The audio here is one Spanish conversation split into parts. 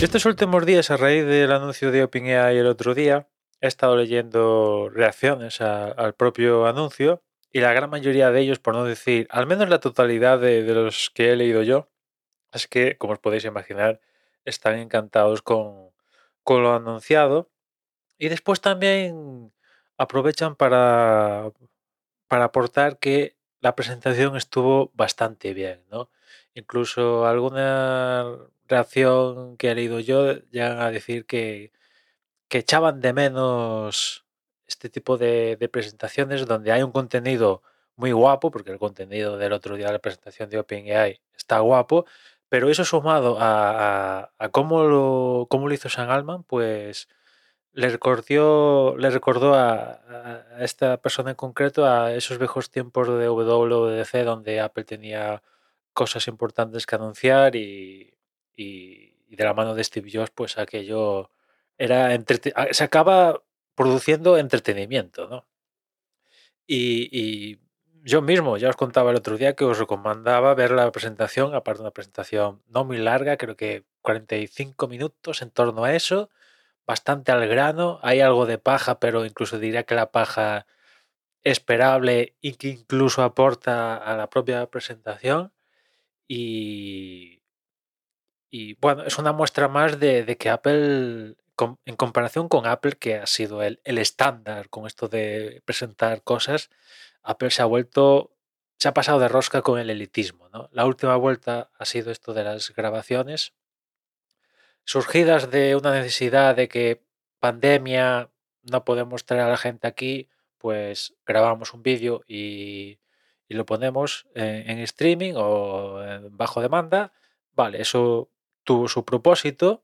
Estos últimos días, a raíz del anuncio de OpenAI el otro día, he estado leyendo reacciones al propio anuncio y la gran mayoría de ellos, por no decir, al menos la totalidad de, los que he leído yo, es que, como os podéis imaginar, están encantados con, con lo anunciado y después también aprovechan para, para aportar que la presentación estuvo bastante bien, ¿no? Incluso alguna reacción que he leído yo llegan a decir que, que echaban de menos este tipo de, presentaciones donde hay un contenido muy guapo, porque el contenido del otro día de la presentación de OpenAI está guapo, pero eso sumado a, cómo, lo, cómo lo hizo San Alman, pues le recordó, le recordó a, esta persona en concreto a esos viejos tiempos de WWDC donde Apple tenía cosas importantes que anunciar y, de la mano de Steve Jobs, pues aquello era se acaba produciendo entretenimiento, ¿no? Y, yo mismo, ya os contaba el otro día que os recomendaba ver la presentación, aparte de una presentación no muy larga, creo que 45 minutos en torno a eso, bastante al grano, hay algo de paja, pero incluso diría que la paja esperable y que incluso aporta a la propia presentación. Y, y bueno, es una muestra más de, que Apple, en comparación con Apple, que ha sido el, estándar con esto de presentar cosas, Apple se ha vuelto, se ha pasado de rosca con el elitismo. ¿no? La última vuelta ha sido esto de las grabaciones, surgidas de una necesidad de que pandemia, no podemos traer a la gente aquí, pues grabamos un vídeo y, lo ponemos en, streaming o bajo demanda. Vale, eso tuvo su propósito,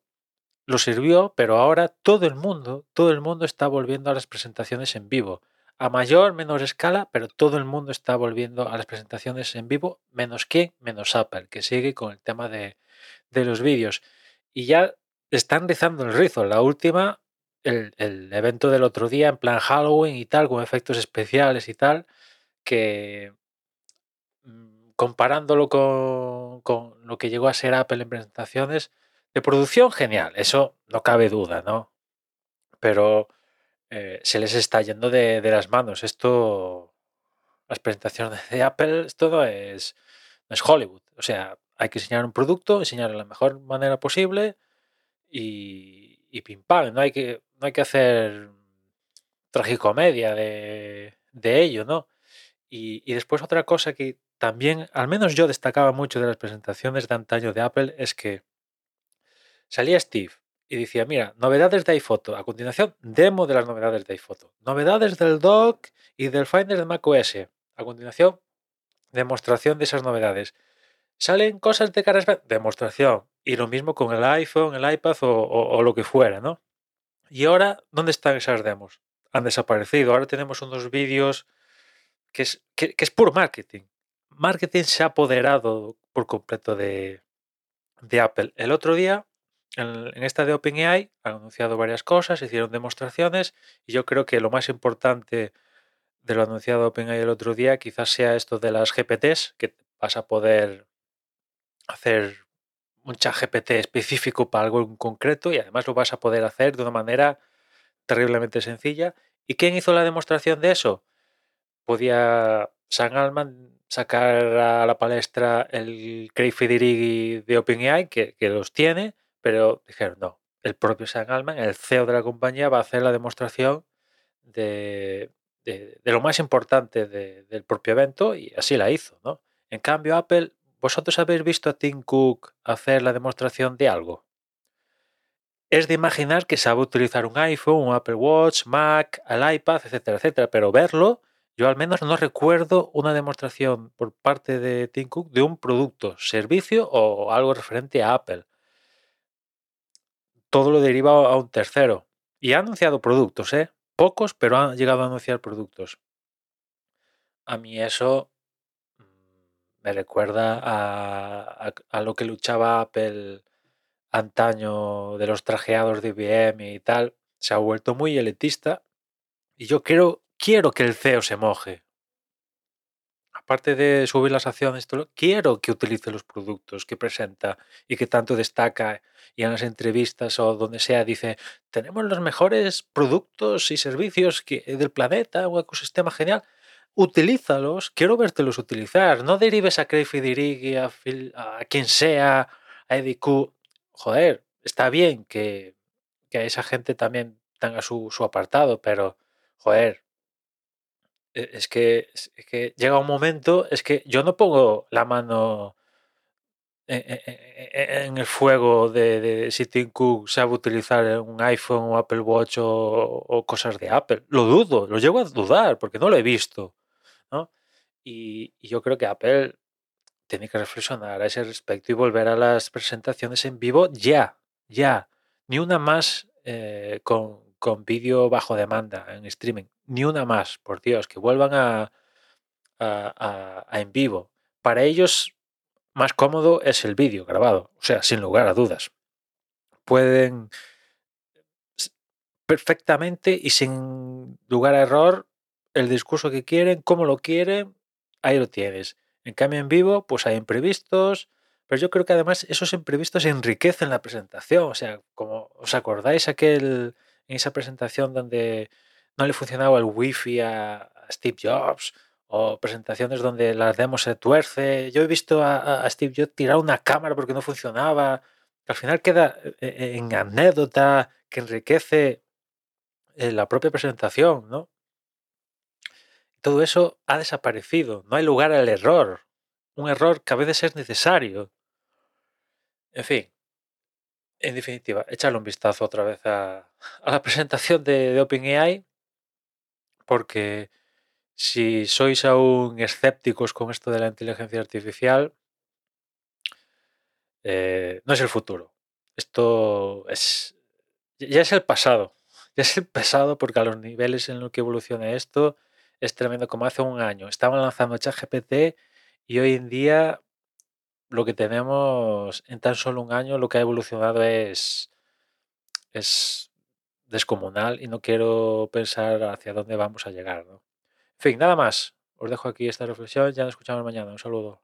lo sirvió, pero ahora todo el mundo, todo el mundo está volviendo a las presentaciones en vivo. A mayor, menor escala, pero todo el mundo está volviendo a las presentaciones en vivo, menos quién, menos Apple, que sigue con el tema de, de los vídeos y ya están rizando el rizo. La última, el, evento del otro día, en plan Halloween y tal, con efectos especiales y tal, que comparándolo con, lo que llegó a ser Apple en presentaciones, de producción genial, eso no cabe duda, ¿no? Pero eh, se les está yendo de, de, las manos. Esto, las presentaciones de Apple, esto es, es Hollywood. O sea, hay que enseñar un producto, enseñarlo de la mejor manera posible y, y pim pam. No hay que, no hay que hacer tragicomedia de, de ello, ¿no? Y, y, después otra cosa que también, al menos yo destacaba mucho de las presentaciones de antaño de Apple, es que salía Steve y decía, mira, novedades de iPhoto. A continuación, demo de las novedades de iPhoto. Novedades del dock y del Finder de macOS. A continuación, demostración de esas novedades. Salen cosas de cara demostración. Y lo mismo con el iPhone, el iPad o, lo que fuera, ¿no? Y ahora, ¿dónde están esas demos? Han desaparecido. Ahora tenemos unos vídeos que es, que, es puro marketing. Marketing se ha apoderado por completo de, de Apple. El otro día, en, esta de OpenAI, han anunciado varias cosas, hicieron demostraciones y yo creo que lo más importante de lo anunciado OpenAI el otro día quizás sea esto de las GPTs, que vas a poder hacer un chat GPT específico para algo en concreto y además lo vas a poder hacer de una manera terriblemente sencilla. ¿Y quién hizo la demostración de eso? Podía San Alman sacar a la palestra el Craig Federighi de OpenAI, que, los tiene, pero dijeron no, el propio San Alman, el CEO de la compañía, va a hacer la demostración de, de, lo más importante del propio evento y así la hizo. ¿no? En cambio, Apple ¿Vosotros habéis visto a Tim Cook hacer la demostración de algo? Es de imaginar que sabe utilizar un iPhone, un Apple Watch, Mac, el iPad, etcétera, etcétera, pero verlo, yo al menos no recuerdo una demostración por parte de Tim Cook de un producto, servicio o algo referente a Apple. Todo lo deriva a un tercero. Y ha anunciado productos, ¿eh? Pocos, pero ha llegado a anunciar productos. A mí eso me recuerda a, lo que luchaba Apple antaño de los trajeados de IBM y tal. Se ha vuelto muy elitista y yo quiero, quiero que el CEO se moje. aparte de subir las acciones, quiero que utilice los productos que presenta y que tanto destaca y en las entrevistas o donde sea dice, tenemos los mejores productos y servicios que, del planeta, un ecosistema genial. Utilízalos, quiero vértelos utilizar. No derives a Craig Federighi, a, a quien sea, a Eddie Joder, está bien que, que esa gente también tenga su, su apartado, pero, joder, es que, es que llega un momento, es que yo no pongo la mano e, e, en, el fuego de, si Tim Cook sabe utilizar un iPhone o Apple Watch o, cosas de Apple. Lo dudo, lo llego a dudar porque no lo he visto. Y, yo creo que Apple tiene que reflexionar a ese respecto y volver a las presentaciones en vivo ya, ya. Ni una más eh, con, con vídeo bajo demanda en streaming. Ni una más, por Dios, que vuelvan a, en vivo. Para ellos, más cómodo es el vídeo grabado, o sea, sin lugar a dudas. Pueden perfectamente y sin lugar a error el discurso que quieren, como lo quieren, ahí lo tienes. En cambio, en vivo, pues hay imprevistos, pero yo creo que además esos imprevistos enriquecen la presentación. O sea, como os acordáis aquel en esa presentación donde no le funcionaba el wifi a, Steve Jobs o presentaciones donde las demos se tuerce. Yo he visto a, Steve Jobs tirar una cámara porque no funcionaba. Al final queda eh, eh, en anécdota que enriquece eh, la propia presentación, ¿no? Todo eso ha desaparecido. No hay lugar al error. Un error que a veces es necesario. En fin, en definitiva, echarle un vistazo otra vez a, la presentación de, OpenAI, porque si sois aún escépticos con esto de la inteligencia artificial, eh, no es el futuro. Esto es ya es el pasado. Ya es el pasado porque a los niveles en los que evoluciona esto es tremendo. Como hace un año estaban lanzando ChatGPT y hoy en día lo que tenemos en tan solo un año, lo que ha evolucionado es, es descomunal y no quiero pensar hacia dónde vamos a llegar. En fin, nada más. Os dejo aquí esta reflexión. Ya nos escuchamos mañana. Un saludo.